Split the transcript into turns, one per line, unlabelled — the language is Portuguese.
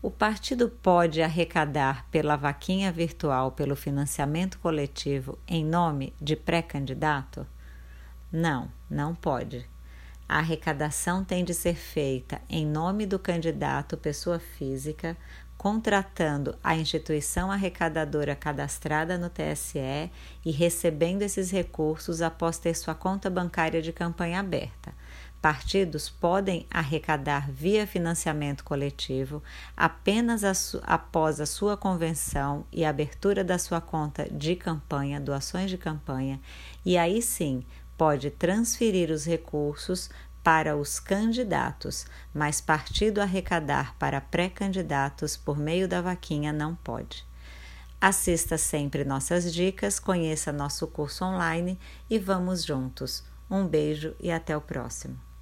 O partido pode arrecadar pela vaquinha virtual pelo financiamento coletivo em nome de pré-candidato? Não, não pode. A arrecadação tem de ser feita em nome do candidato pessoa física, contratando a instituição arrecadadora cadastrada no TSE e recebendo esses recursos após ter sua conta bancária de campanha aberta. Partidos podem arrecadar via financiamento coletivo apenas a após a sua convenção e abertura da sua conta de campanha, doações de campanha, e aí sim pode transferir os recursos para os candidatos, mas partido arrecadar para pré-candidatos por meio da vaquinha não pode. Assista sempre nossas dicas, conheça nosso curso online e vamos juntos. Um beijo e até o próximo.